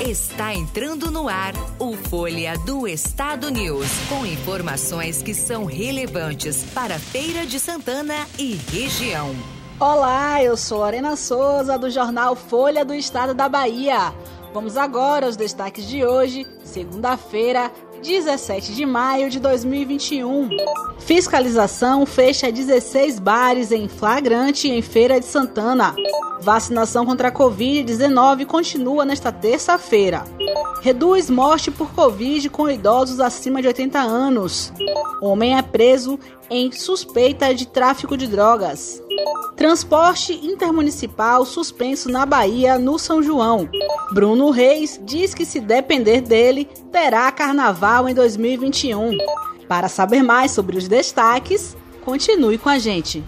Está entrando no ar o Folha do Estado News, com informações que são relevantes para Feira de Santana e região. Olá, eu sou Lorena Souza do jornal Folha do Estado da Bahia. Vamos agora aos destaques de hoje, segunda-feira, 17 de maio de 2021. Fiscalização fecha 16 bares em flagrante em Feira de Santana. Vacinação contra a Covid-19 continua nesta terça-feira. Reduz morte por Covid com idosos acima de 80 anos. Homem é preso em suspeita de tráfico de drogas. Transporte intermunicipal suspenso na Bahia, no São João. Bruno Reis diz que se depender dele, terá carnaval em 2021. Para saber mais sobre os destaques, continue com a gente.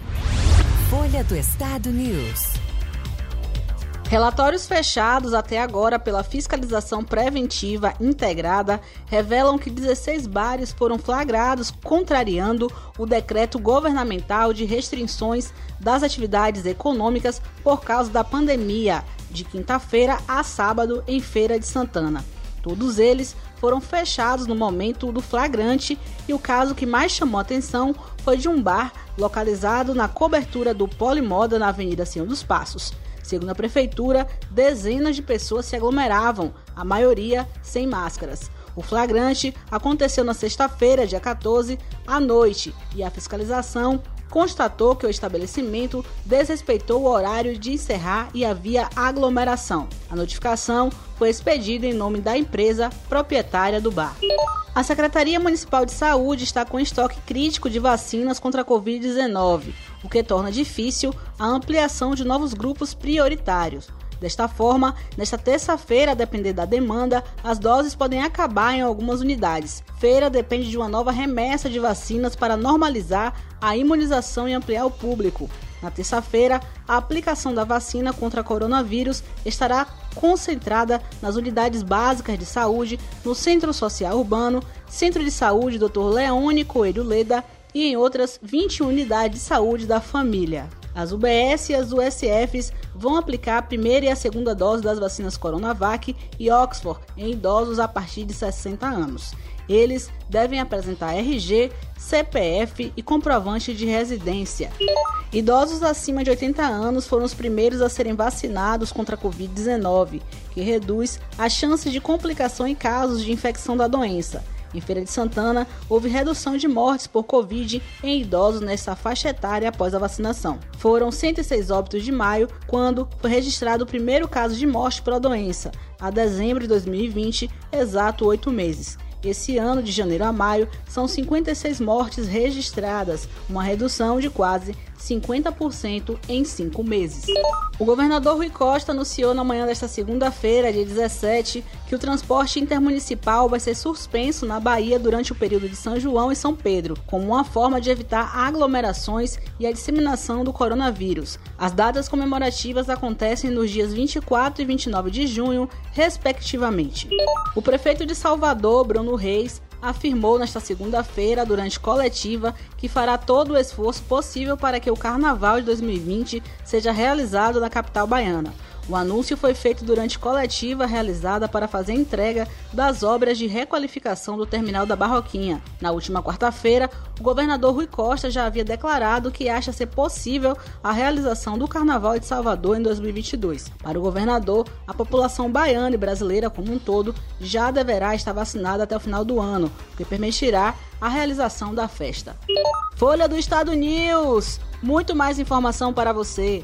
Folha do Estado News. Relatórios fechados até agora pela Fiscalização Preventiva Integrada revelam que 16 bares foram flagrados contrariando o decreto governamental de restrições das atividades econômicas por causa da pandemia, de quinta-feira a sábado em Feira de Santana. Todos eles foram fechados no momento do flagrante e o caso que mais chamou atenção foi de um bar localizado na cobertura do Polimoda na Avenida Senhor dos Passos. Segundo a prefeitura, dezenas de pessoas se aglomeravam, a maioria sem máscaras. O flagrante aconteceu na sexta-feira, dia 14, à noite, e a fiscalização constatou que o estabelecimento desrespeitou o horário de encerrar e havia aglomeração. A notificação foi expedida em nome da empresa proprietária do bar. A Secretaria Municipal de Saúde está com estoque crítico de vacinas contra a Covid-19, o que torna difícil a ampliação de novos grupos prioritários. Desta forma, nesta terça-feira, a depender da demanda, as doses podem acabar em algumas unidades. Feira depende de uma nova remessa de vacinas para normalizar a imunização e ampliar o público. Na terça-feira, a aplicação da vacina contra coronavírus estará concentrada nas unidades básicas de saúde, no Centro Social Urbano, Centro de Saúde Dr. Leone Coelho Leda e em outras 20 unidades de saúde da família. As UBS e as USFs vão aplicar a primeira e a segunda dose das vacinas Coronavac e Oxford em idosos a partir de 60 anos. Eles devem apresentar RG, CPF e comprovante de residência. Idosos acima de 80 anos foram os primeiros a serem vacinados contra a Covid-19, que reduz a chance de complicação em casos de infecção da doença. Em Feira de Santana, houve redução de mortes por Covid em idosos nessa faixa etária após a vacinação. Foram 106 óbitos de maio, quando foi registrado o primeiro caso de morte pela doença, a dezembro de 2020, exato oito meses. Esse ano, de janeiro a maio, são 56 mortes registradas, uma redução de quase 50% em cinco meses. O governador Rui Costa anunciou na manhã desta segunda-feira, dia 17, que o transporte intermunicipal vai ser suspenso na Bahia durante o período de São João e São Pedro, como uma forma de evitar aglomerações e a disseminação do coronavírus. As datas comemorativas acontecem nos dias 24 e 29 de junho, respectivamente. O prefeito de Salvador, Bruno Reis, afirmou nesta segunda-feira, durante coletiva, que fará todo o esforço possível para que o Carnaval de 2020 seja realizado na capital baiana. O anúncio foi feito durante coletiva realizada para fazer entrega das obras de requalificação do terminal da Barroquinha. Na última quarta-feira, o governador Rui Costa já havia declarado que acha ser possível a realização do Carnaval de Salvador em 2022. Para o governador, a população baiana e brasileira como um todo já deverá estar vacinada até o final do ano, o que permitirá a realização da festa. Folha do Estado News! Muito mais informação para você.